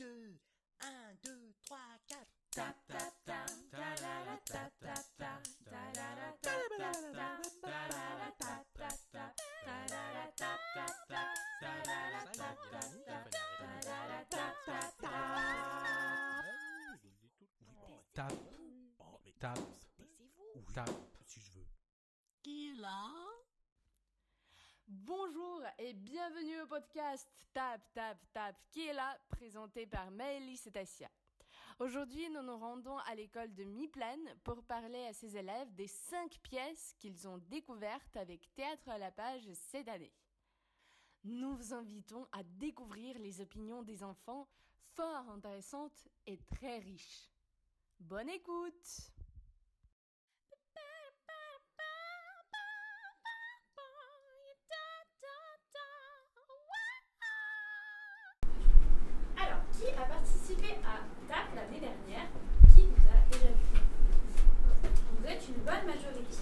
2, 1, 2, 3, 4. Tap, tap, bienvenue au podcast Tap Tap Tap qui est là, présenté par Maëlys et. Aujourd'hui, nous nous rendons à l'école de Miplaine pour parler à ces élèves des cinq pièces qu'ils ont découvertes avec Théâtre à la page cette année. Nous vous invitons à découvrir les opinions des enfants, fort intéressantes et très riches. Bonne écoute l'année dernière Qui nous a déjà vu Vous êtes une bonne majorité.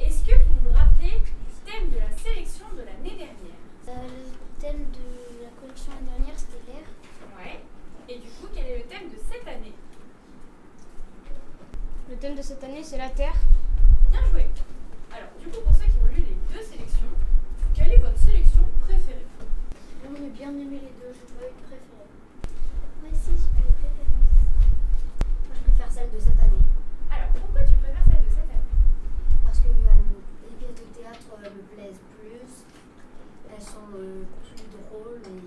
Est-ce que vous vous rappelez du thème de la sélection de l'année dernière? Euh, le thème de la collection l'année dernière, c'était l'air. Ouais. Et du coup, quel est le thème de cette année? Le thème de cette année, c'est la Terre. Bien joué. Alors, du coup, pour ceux qui ont lu les deux sélections, quelle est votre sélection préférée? J'aurais bien aimé les deux, j'ai pas eu préférée. Moi aussi, j'ai pas eu de préférence. Moi, je préfère celle de cette année. Alors, pourquoi tu préfères celle de cette année? Parce que euh, les pièces de théâtre euh, me plaisent plus. Elles sont euh, plus drôles et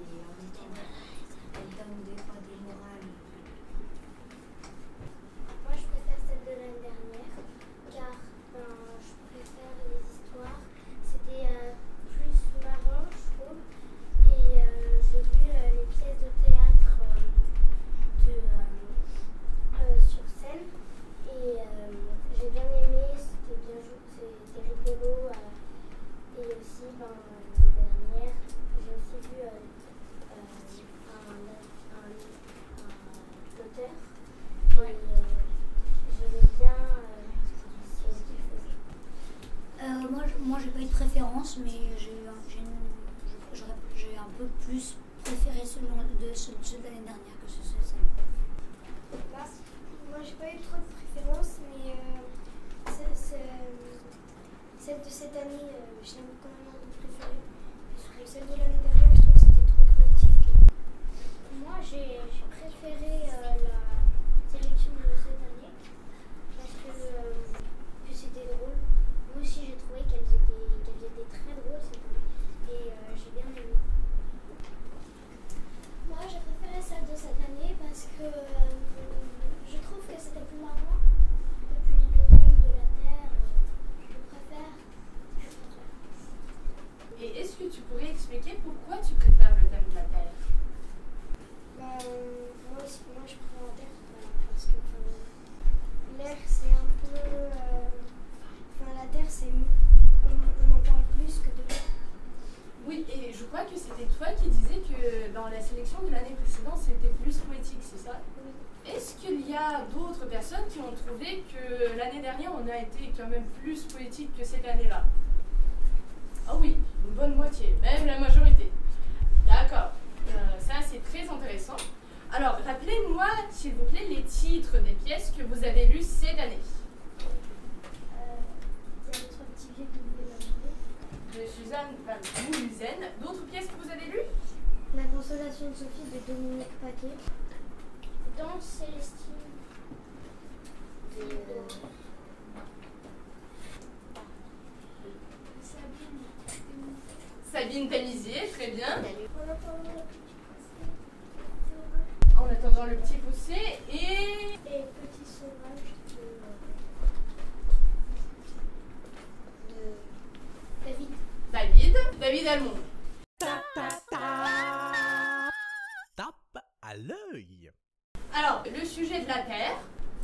ont trouvé que l'année dernière, on a été quand même plus poétique que cette année-là Ah oui, une bonne moitié, même la majorité. D'accord, Euh, ça c'est très intéressant. Alors, rappelez-moi, s'il vous plaît, les titres des pièces que vous avez lues cette année. Euh. De Suzanne Van. D'autres pièces que vous avez lues? La consolation de Sophie de Dominique Paquet. Danse Célestine Sabine. Tamizier, très bien. En attendant le petit En attendant le petit poussé et Et Petit Sauvage de, de David. David, David Almond.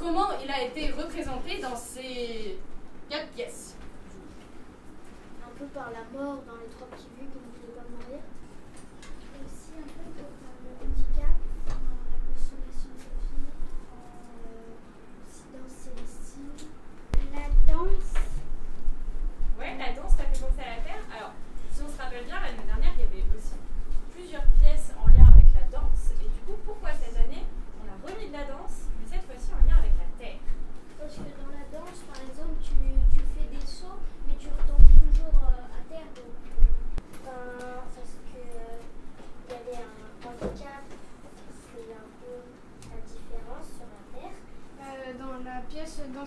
Comment il a été représenté dans ces quatre pièces Un peu par la mort dans les trois petits vues qui ne voulaient pas mourir. Et aussi un peu par le handicap dans la consolation de euh, aussi danse Célestine. La danse. Ouais, la danse, t'as fait penser à la Terre. Alors, si on se rappelle bien, l'année dernière,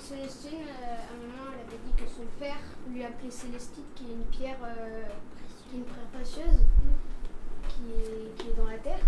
Célestine, euh, à un moment, elle avait dit que son père lui appelait Célestite, qui est une pierre, euh, qui est une pierre précieuse, qui est dans la terre.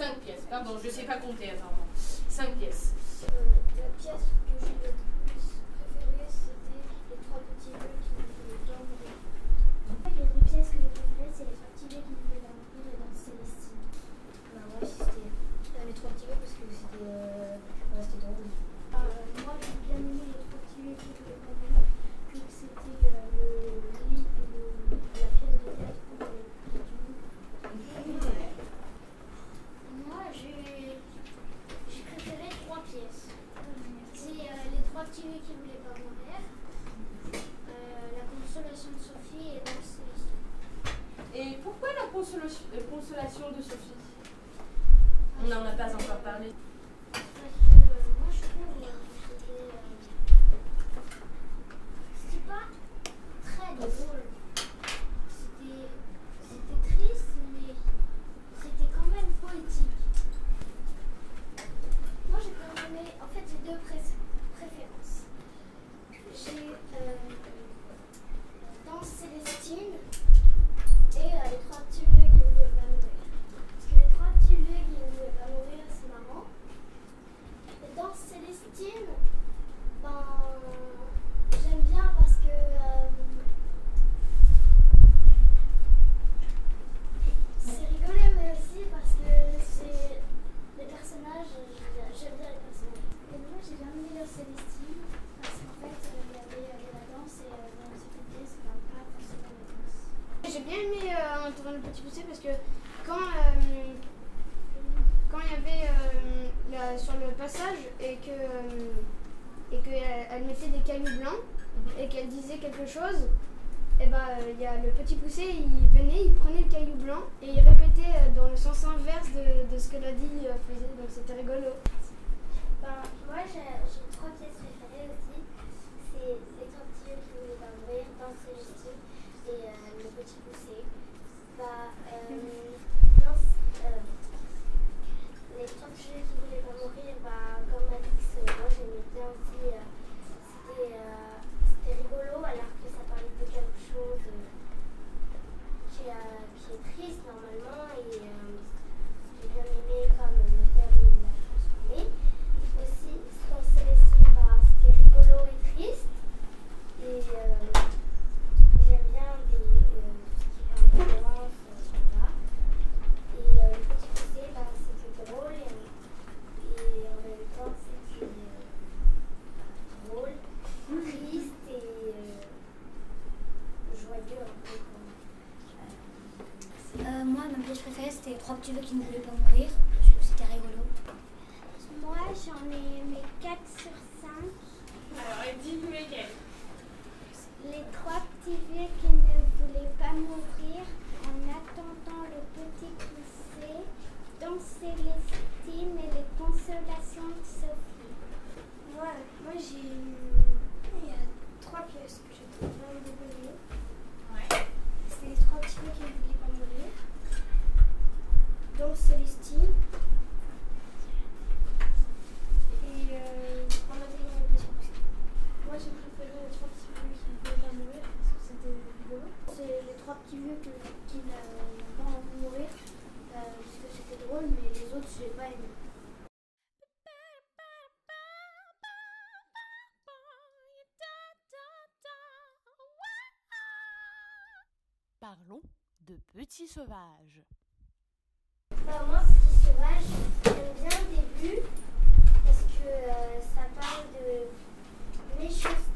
5 pièces, pardon, je ne sais pas compter, attends. 5 pièces. Euh, la pièce que j'ai le plus préférée, c'était les trois petits bœufs qui me dans le Les pièces que j'ai préférées, c'est les trois petits bœufs qui parce que quand euh, quand il y avait euh, sur le passage et que euh, et qu'elle elle mettait des cailloux blancs et qu'elle disait quelque chose, eh ben, et y a le petit poussé, il venait, il prenait le caillou blanc et il répétait dans le sens inverse de, de ce que l'a dit faisait, donc c'était rigolo. you looking through? petit sauvage. Bah moi, petit sauvage, j'aime bien le début parce que euh, ça parle de méchanceté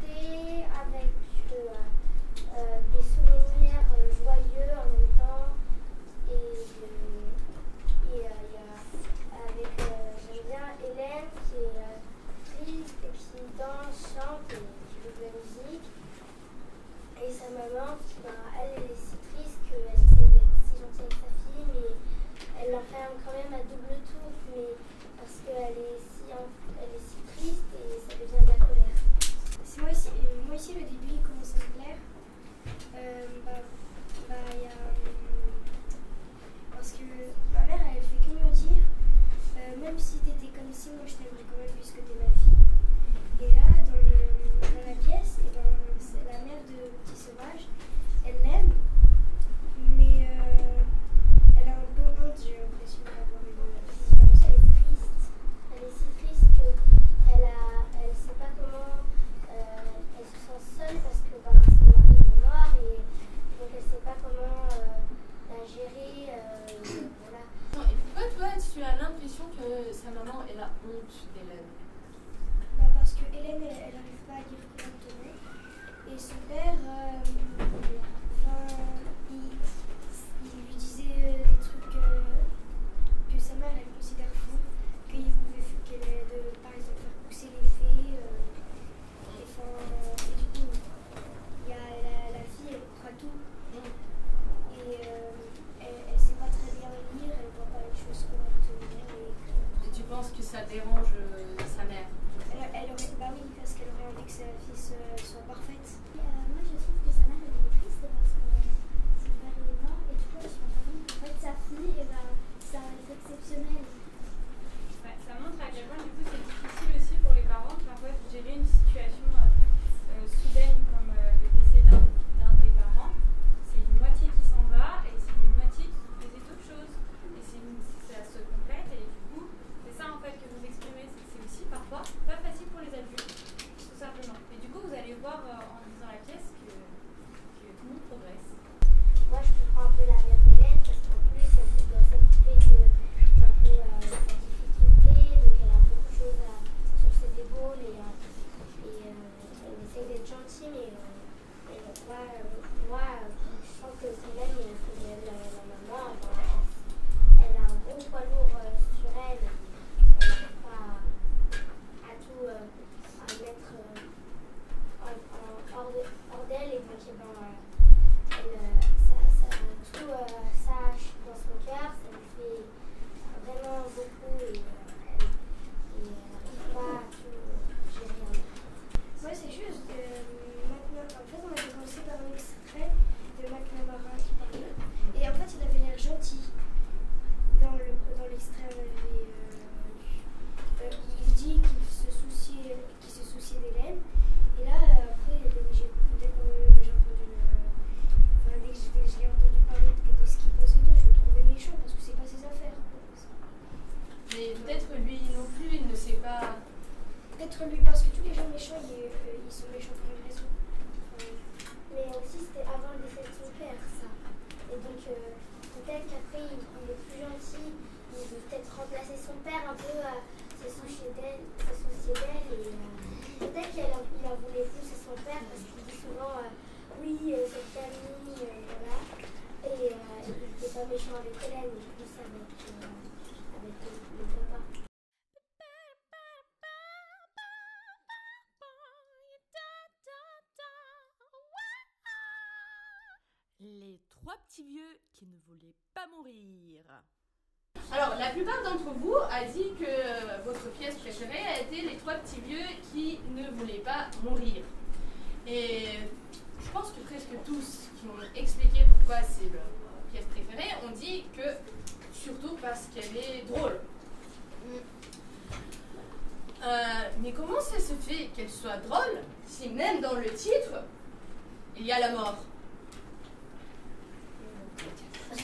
petit vieux qui ne voulait pas mourir. Alors, la plupart d'entre vous a dit que euh, votre pièce préférée a été Les trois petits vieux qui ne voulaient pas mourir. Et je pense que presque tous qui ont expliqué pourquoi c'est leur pièce préférée ont dit que surtout parce qu'elle est drôle. Euh, mais comment ça se fait qu'elle soit drôle si même dans le titre, il y a la mort?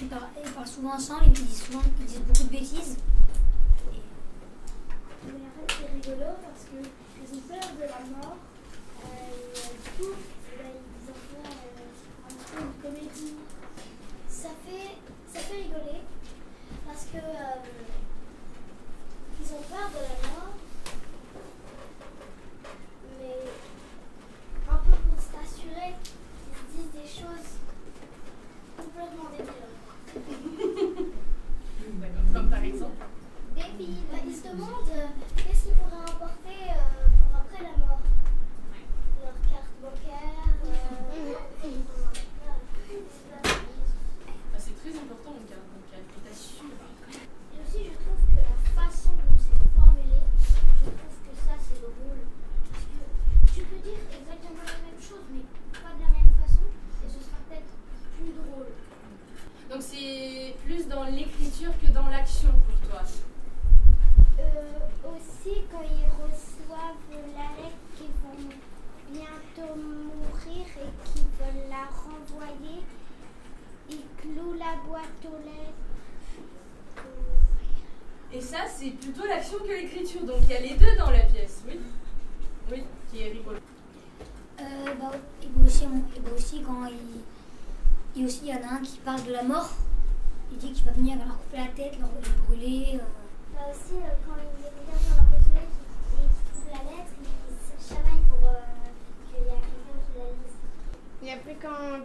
ils parlent, souvent ensemble, ils disent, souvent, ils disent beaucoup de bêtises. Mais en fait, c'est rigolo parce qu'ils ont peur de la mort. Euh, du coup, là, ils ont fait euh, un petit peu une comédie. Ça fait, ça fait rigoler parce que euh, ils ont peur de la mort. Mais un peu pour s'assurer, ils disent des choses complètement débiles. pays. Bah, se demandent euh,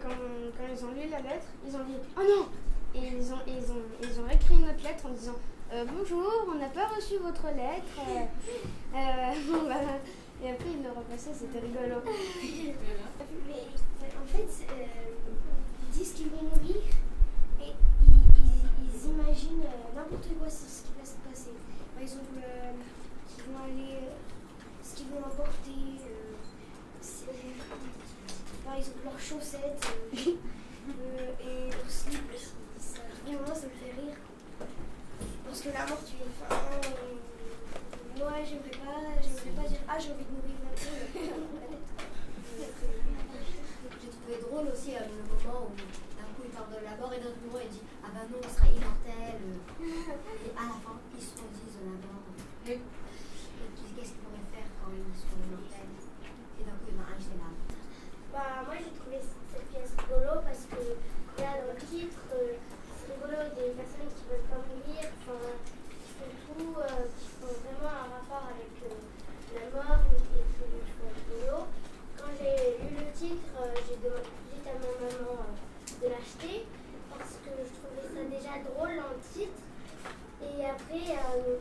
quand, ils ont lu la lettre, ils ont dit Oh non Et ils ont, ils ont, ils ont écrit une autre lettre en disant Euh, Bonjour, on n'a pas reçu votre lettre. Euh. Et après, ils le repassaient, c'était rigolo. Mais en fait, euh, ils disent qu'ils vont mourir et ils, imaginent n'importe quoi sur ce qui va se passer. Par exemple, qu'ils vont aller, ce qu'ils vont c'est- par exemple leurs chaussettes euh, euh, et leurs slips. Ça, vraiment, ça me fait rire. Parce que la mort, tu es enfin, euh, moi, j'aimerais pas, j'aimerais pas dire ah j'ai envie de mourir maintenant. J'ai trouvé drôle aussi euh, le moment où d'un coup il parle de la mort et d'un autre moment il dit Ah bah non, on sera immortel. Et à la fin, ils se redisent la mort. Oui. Et qu'est-ce qu'ils pourraient faire quand ils seront immortels Et d'un coup, il y en a un qui fait là. Bah, moi j'ai trouvé cette pièce rigolo parce que là dans le titre, euh, c'est rigolo des personnes qui veulent pas mourir, enfin, qui font tout, euh, qui font vraiment un rapport avec euh, la mort et et que je trouve rigolo. Quand j'ai lu le titre, euh, j'ai demandé vite à ma maman euh, de l'acheter parce que je trouvais ça déjà drôle dans le titre. Et après, euh,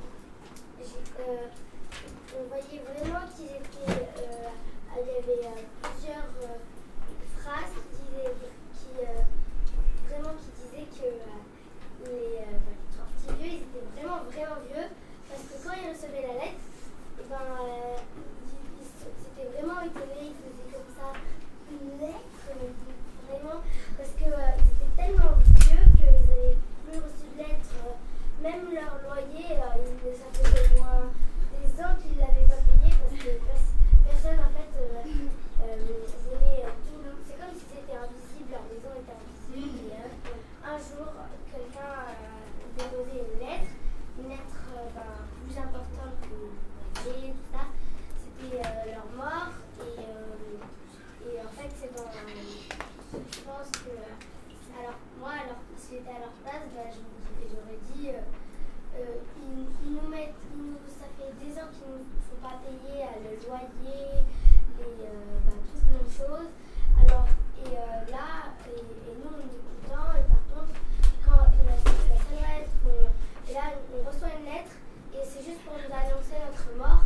j'ai- euh, on voyait vraiment qu'ils étaient. euh, il y avait euh, plusieurs euh, phrases qui disaient, qui, euh, vraiment qui disaient que euh, les, euh, bah, les trois petits vieux, ils étaient vraiment, vraiment vieux. Parce que quand ils recevaient la lettre, et ben, euh, ils, ils se- s'étaient vraiment étonnés, ils faisaient comme ça une lettre, euh, vraiment, parce que euh, ils étaient tellement vieux qu'ils n'avaient plus reçu de lettre. euh, même leur loyer, euh, ils- ça faisait au moins des ans qu'ils ne l'avaient pas payé parce que pers- personne en fait euh, euh, venait euh, tout le C'est comme si c'était invisible, leur maison était invisible. Et, euh, un jour, quelqu'un a déposé une lettre, une lettre euh, ben, plus importante que le loyer, tout ça. C'était euh, leur mort et, euh, et en fait c'est dans je pense que alors moi alors si j'étais à leur place bah, je me dis- j'aurais dit euh, euh, ils, ils nous mettent ils nous, ça fait nous font pas payer le loyer les euh, bah, toutes les choses. Alors et euh, là et, nous on est contents et par contre quand la, la seule lettre et là on reçoit une lettre et c'est juste pour nous annoncer notre mort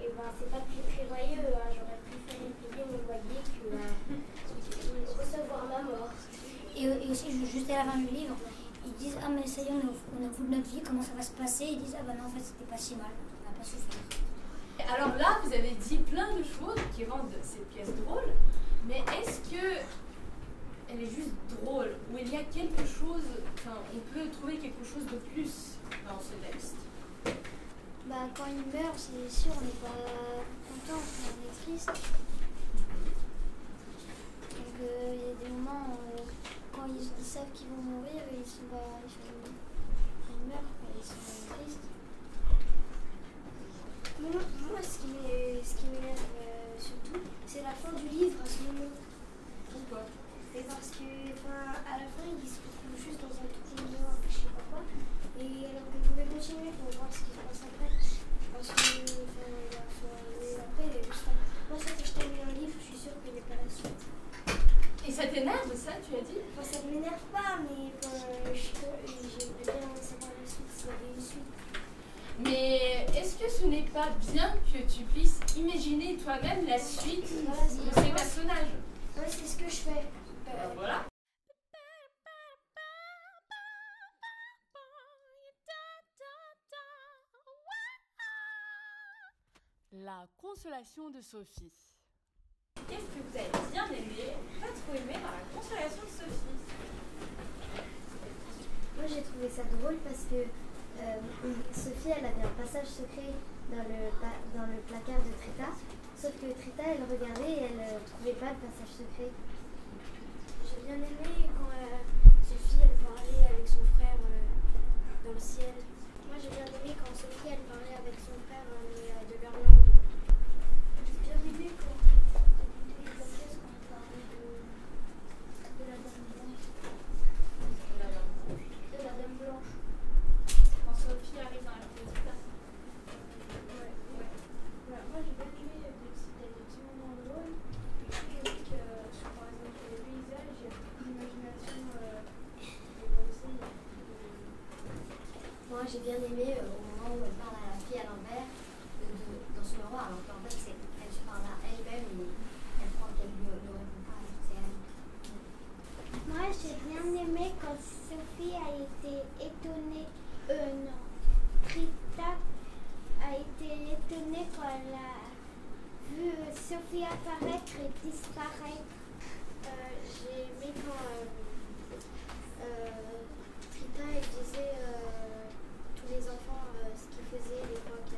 et ben c'est pas très joyeux hein. j'aurais préféré payer mon loyer que euh, recevoir ma mort. Et, aussi, ju- juste à la fin du livre, ils disent Ah, mais ça y est, on on bout de notre vie, comment ça va se passer? Ils disent Ah, bah non, en fait, c'était pas si mal, Alors là, vous avez dit plein de choses qui rendent cette pièce drôle, mais est-ce que elle est juste drôle ou il y a quelque chose, enfin, on peut trouver quelque chose de plus dans ce texte? Bah, quand il meurt, c'est sûr, on n'est pas content, on est triste. Donc, euh, il y a des moments euh, quand ils, savent qu'ils vont mourir, ils sont pas. Ils, ils meurent, ils sont tristes. Moi, moi, ce qui m'énerve euh, surtout, c'est la fin du livre à ce moment. Pourquoi? C'est parce que, enfin, à la fin, il se retrouve juste dans un petit noir, je sais pas quoi. Et alors qu'on pouvait continuer pour voir ce qui se passe après. Parce que, enfin, la fin, après, il y a juste un- Moi, ça, quand je termine un livre, je suis sûre qu'il n'y a pas la suite. Et ça t'énerve ça, tu as dit? Enfin, ça ne m'énerve pas, mais j'aimerais bien savoir la suite, s'il y avait une suite. Mais est-ce que ce n'est pas bien que tu puisses imaginer toi-même la suite de ces personnages? Ouais, c'est ce que je fais. Euh, Ben Voilà. La consolation de Sophie. Qu'est-ce que vous avez bien aimé, pas trop aimé dans la consolation de Sophie? Moi j'ai trouvé ça drôle parce que euh, Sophie, elle avait un passage secret dans le, dans le placard de Trita, sauf que Trita, elle regardait et elle ne trouvait pas le passage secret. J'ai bien aimé quand euh, Sophie, elle parlait avec son frère dans le ciel. Moi, j'ai bien aimé quand Sophie, elle parlait avec son frère. Sophie a été étonnée. Euh, non. Rita a été étonnée quand elle a vu euh, Sophie apparaître et disparaître. Euh, j'ai aimé quand euh, euh Rita elle disait tous les enfants ce qu'ils faisaient à l'époque.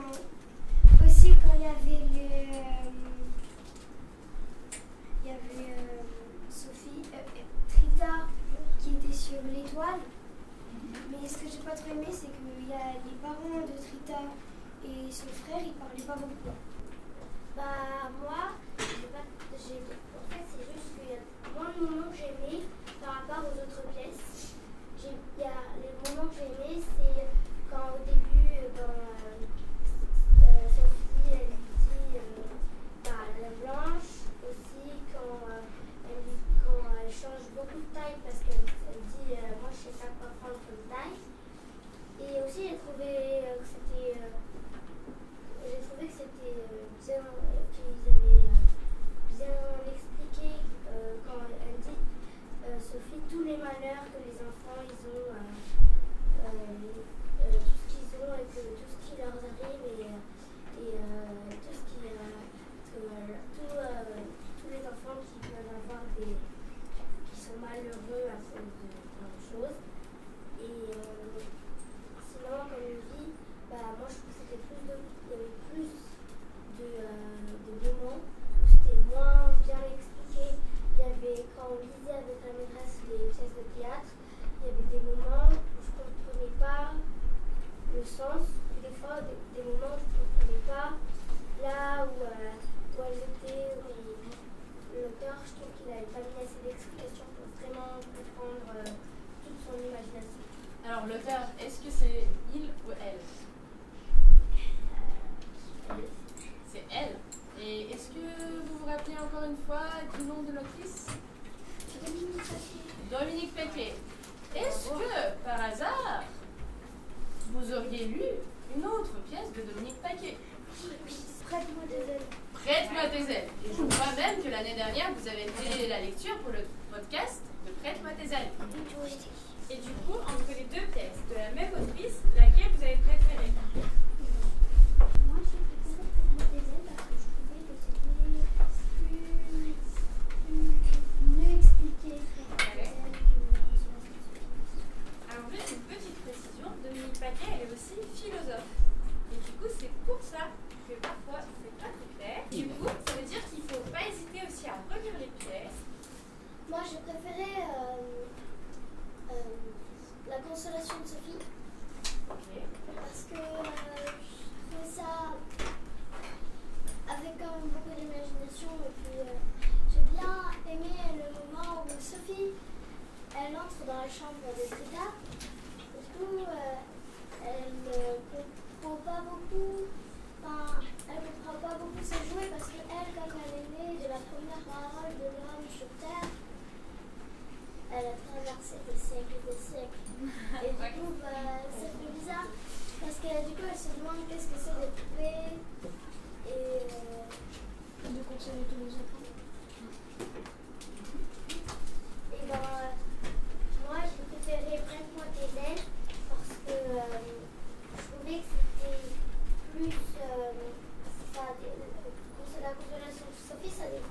quand, aussi quand il y avait le. Euh, il y avait euh, Sophie, Trita qui était sur l'étoile. Mhm. Mais ce que j'ai pas trop aimé, c'est qu'il y a les parents de Trita et son frère, ils parlaient pas beaucoup. Bah, moi, pas, en fait, c'est juste qu'il y a moins de moments que j'aimais par rapport aux autres pièces. Il y a les moments que j'aimais c'est quand au début. malheur que les enfants. vous avez fait la lecture pour le podcast de Prête-moi tes amis. Et du coup, entre les deux pièces de la même autrice, laquelle vous avez préférée? Moi, elle entre dans la chambre de Frida, du coup, euh, elle comprend pas beaucoup. Enfin, elle comprend pas beaucoup ses jouets parce qu'elle, comme elle est née de la première parole de l'homme sur Terre, elle a traversé des siècles et des siècles. Et du coup, bah, c'est plus bizarre parce que du coup, elle se demande qu'est-ce que c'est des poupées et. Euh, de continuer tous les autres. Hein. Euh, je trouvais que c'était plus. Euh, ça, euh, la constellation Sophie, ça dépend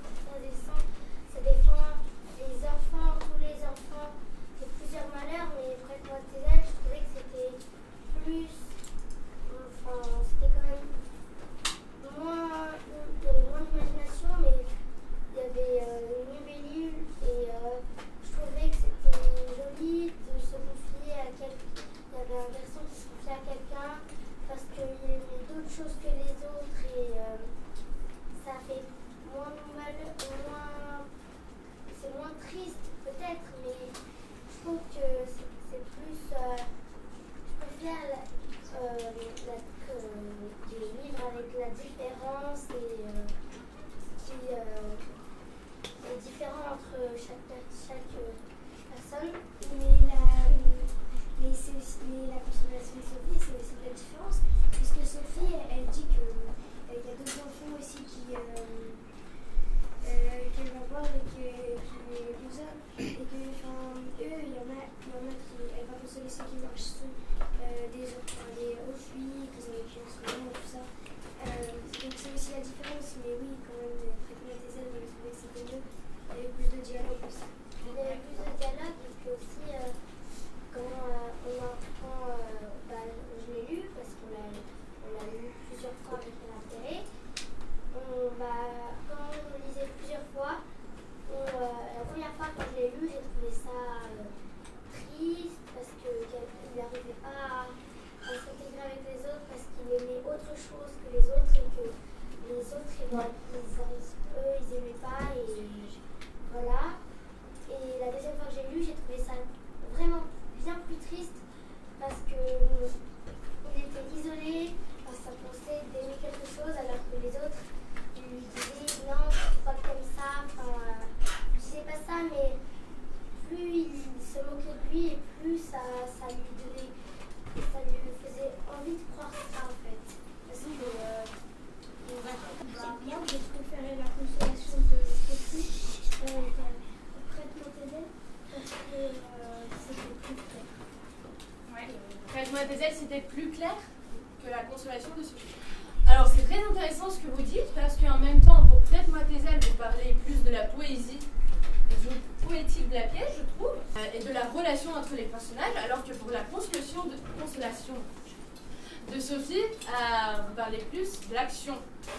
plus de l'action.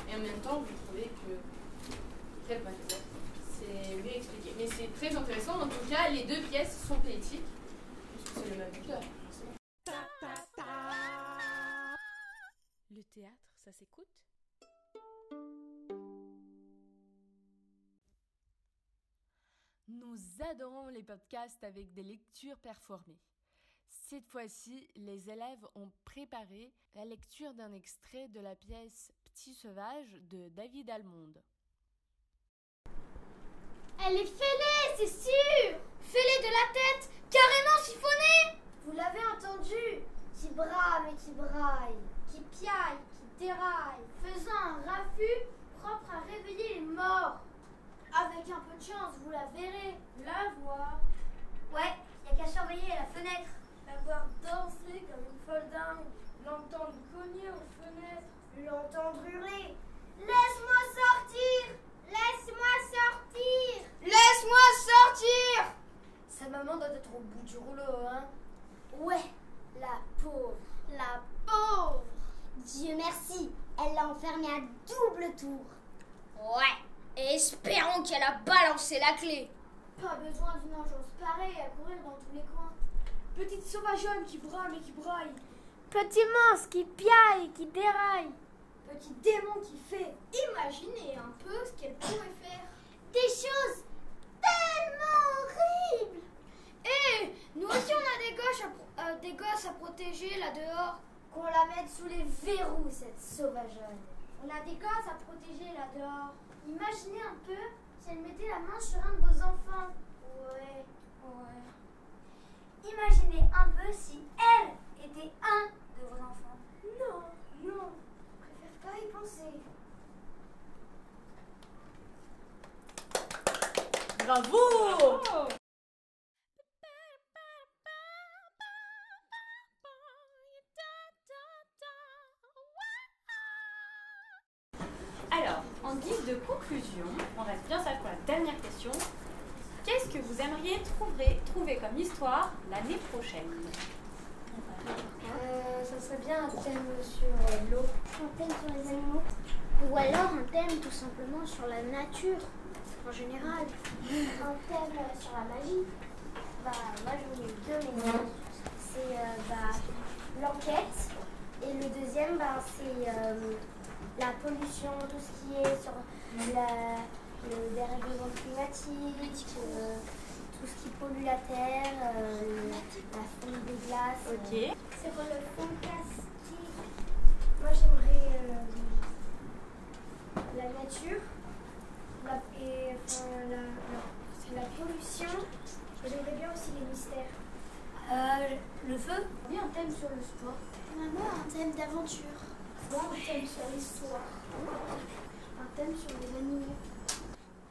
Et en même temps, vous trouvez que c'est mieux expliqué. Mais c'est très intéressant, en tout cas, les deux pièces sont poétiques, puisque c'est le même auteur. Le théâtre, ça s'écoute? Nous adorons les podcasts avec des lectures performées. Cette fois-ci, les élèves ont préparé la lecture d'un extrait de la pièce Petit sauvage de David Almonde. Elle est fêlée, c'est sûr Fêlée de la tête, carrément siphonnée Vous l'avez entendu? Qui brame et qui braille, qui piaille, qui déraille, faisant un raffut propre à réveiller les morts. Avec un peu de chance, vous la verrez, la voir. Ouais, y a qu'à surveiller la fenêtre. La voir danser comme une folle dingue, l'entendre cogner aux fenêtres, l'entendre hurler. Laisse-moi sortir Laisse-moi sortir Laisse-moi sortir Sa maman doit être au bout du rouleau, hein Ouais, la pauvre, la pauvre Dieu merci, elle l'a enfermé à double tour. Ouais, et espérons qu'elle a balancé la clé. Pas besoin d'une engeance pareille à courir dans tous les coins. Petite sauvageonne qui brame et qui braille. Petit monstre qui piaille, qui déraille. Petit démon qui fait. Imaginez un peu ce qu'elle pourrait faire. Des choses tellement horribles. Eh, nous aussi on a des gosses à, euh, des gosses à protéger là dehors. Qu'on la mette sous les verrous, cette sauvageonne. On a des gosses à protéger là dehors. Imaginez un peu si elle mettait la main sur un de vos enfants. Ouais, ouais. Imaginez un peu si elle était un de vos enfants. Non, non, je préfère pas y penser. Bravo Alors, en guise de conclusion, on reste bien sage pour la dernière question. Qu'est-ce que vous aimeriez trouver, trouver comme histoire l'année prochaine Euh, ça serait bien un thème sur euh, l'eau. Un thème sur les animaux. Ou alors un thème tout simplement sur la nature en général. Un thème euh, sur la magie. Bah, moi j'en ai eu deux, mais c'est euh, bah, l'enquête. Et le deuxième, bah, c'est euh, la pollution, tout ce qui est sur la, le dérèglement climatique, euh, tout ce qui pollue la terre, euh, la fonte des glaces. euh, Ok. c'est pour le fantastique. Moi, j'aimerais euh, la nature la, et enfin, la, la- pollution. J'aimerais bien aussi les mystères. Euh, le feu? Oui, un thème sur le sport. Maman, un thème d'aventure. Moi, un thème sur l'histoire. Un thème sur les animaux.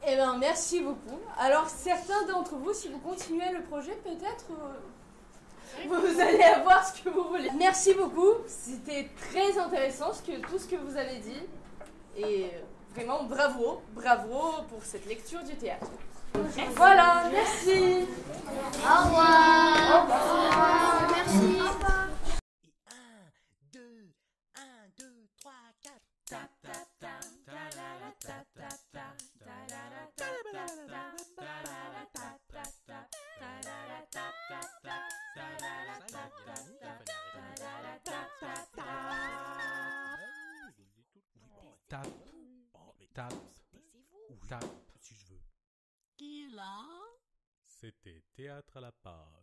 Eh bien, merci beaucoup. Alors, certains d'entre vous, si vous continuez le projet, peut-être euh, vous allez avoir ce que vous voulez. Merci beaucoup. C'était très intéressant ce que, tout ce que vous avez dit. Et vraiment, bravo, bravo pour cette lecture du théâtre. Voilà, merci. Au revoir. Au revoir. Merci. Tape, Taisez-vous. tape, si je veux. Qui est là? C'était Théâtre à la page.